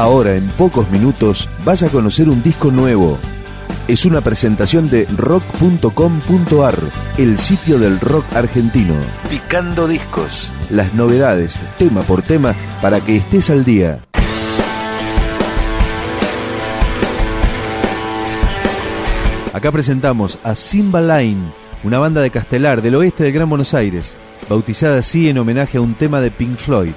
Ahora, en pocos minutos, vas a conocer un disco nuevo. Es una presentación de rock.com.ar, el sitio del rock argentino. Picando discos. Las novedades, tema por tema, para que estés al día. Acá presentamos a Simba Line, una banda de Castelar del oeste del Gran Buenos Aires, bautizada así en homenaje a un tema de Pink Floyd.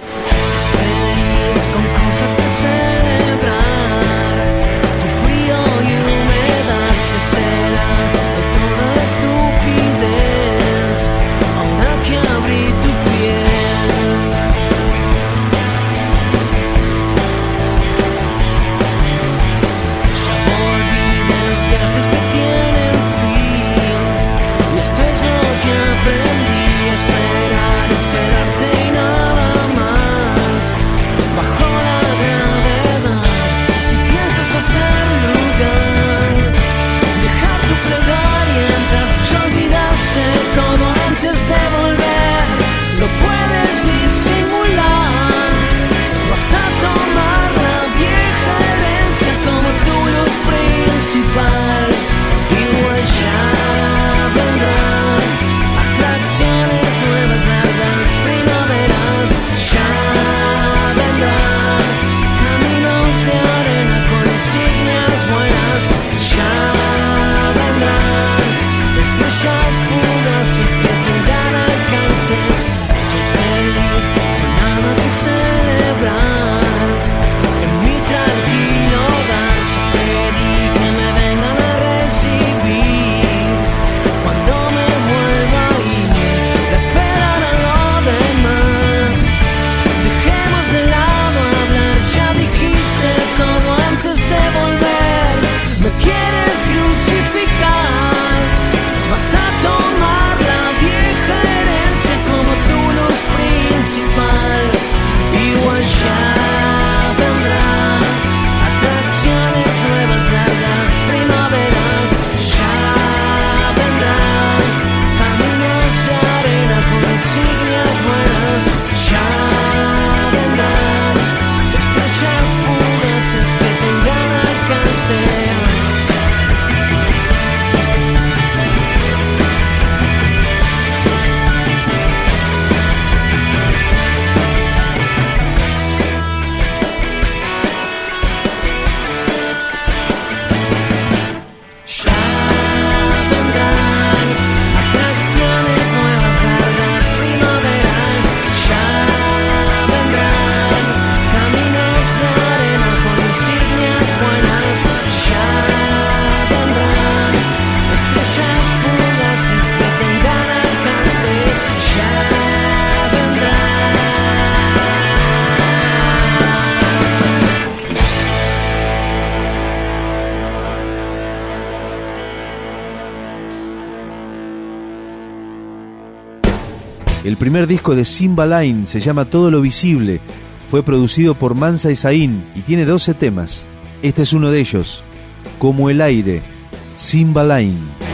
El primer disco de Simba Line se llama Todo lo Visible. Fue producido por Mansa Isaín y tiene 12 temas. Este es uno de ellos, Como el aire, Simba Line.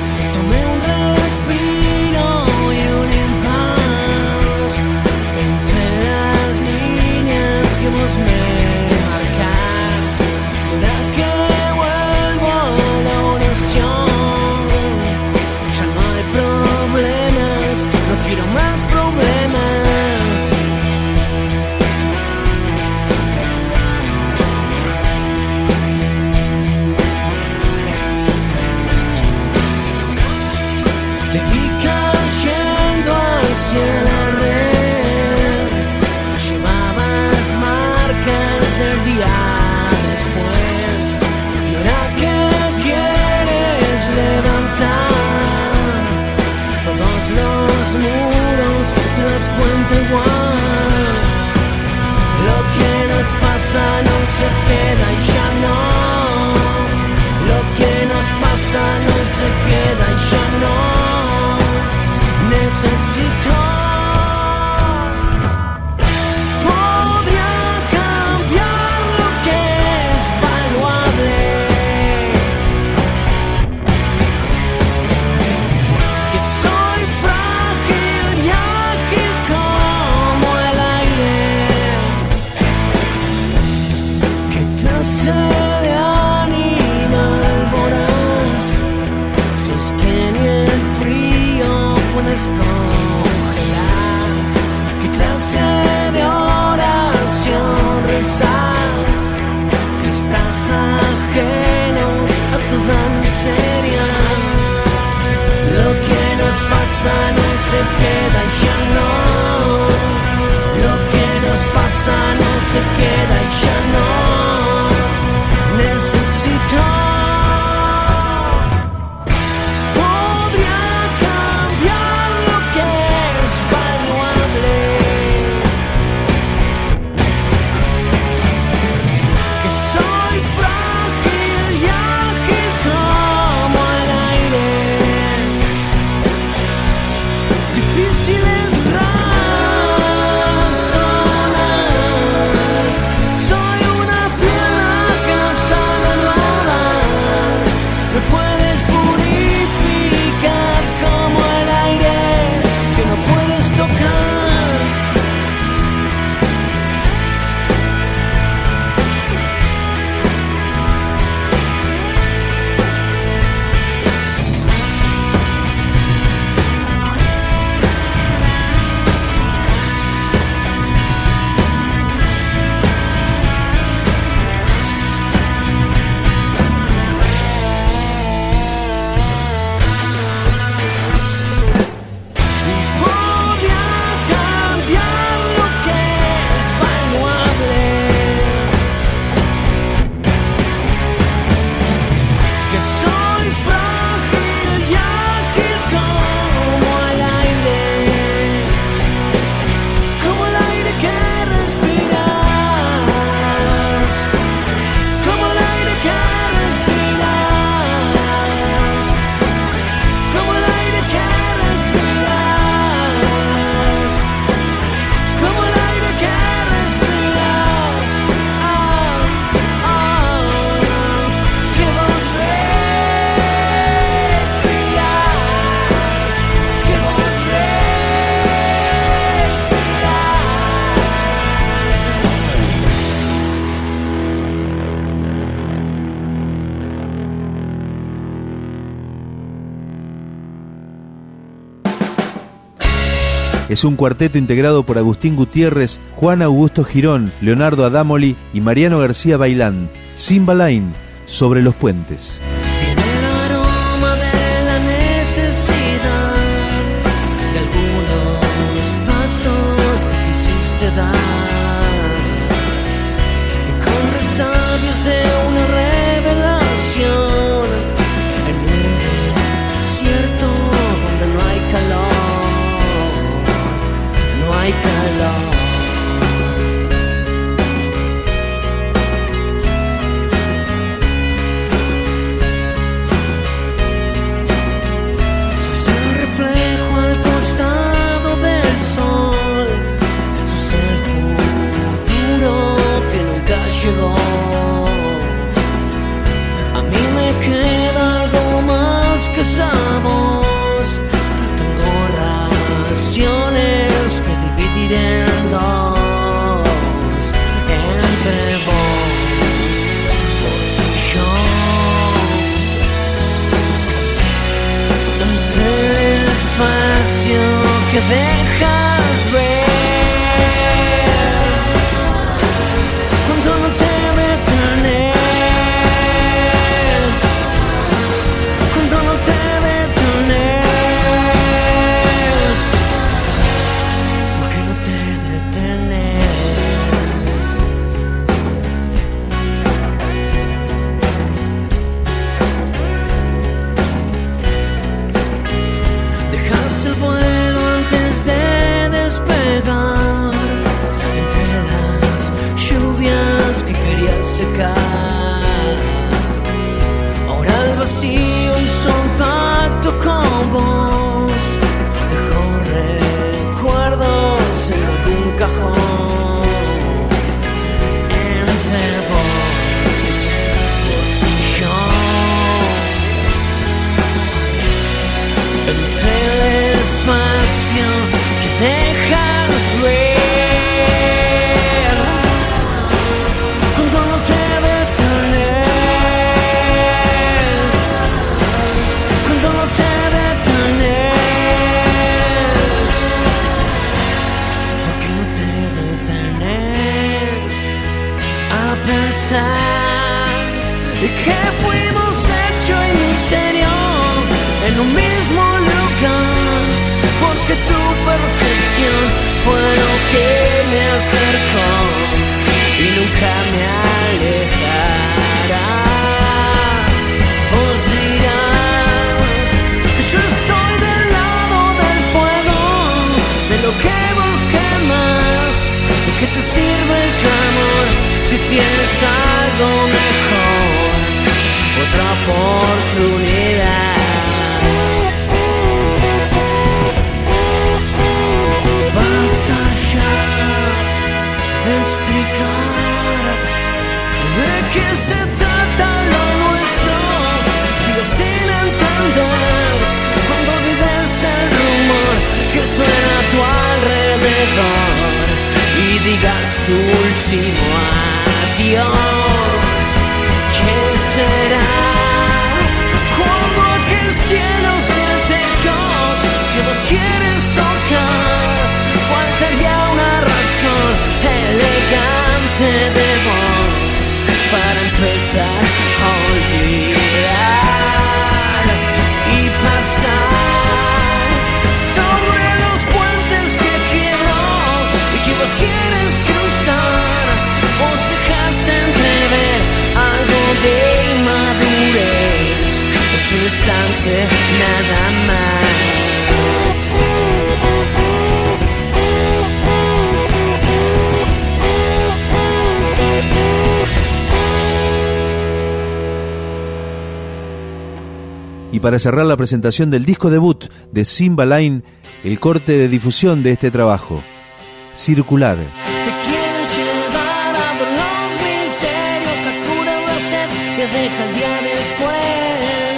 desert the eye. Es un cuarteto integrado por Agustín Gutiérrez, Juan Augusto Girón, Leonardo Adamoli y Mariano García Bailán. Simbalain, sobre los puentes. porque tu percepción fue lo que nada más. Y para cerrar la presentación del disco debut de Simba Line, el corte de difusión de este trabajo, Circular. Te quieren llevar a los misterios, a curar la sed que deja el día después.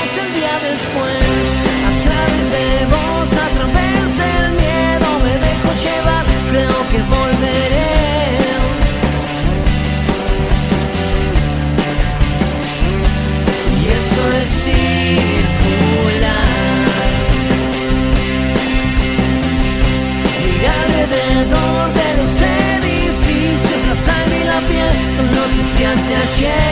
el día después. A través de vos, a través del miedo, me dejo llevar, creo que volveré. Y eso es circular. Mirar alrededor de los edificios, la sangre y la piel son noticias de ayer.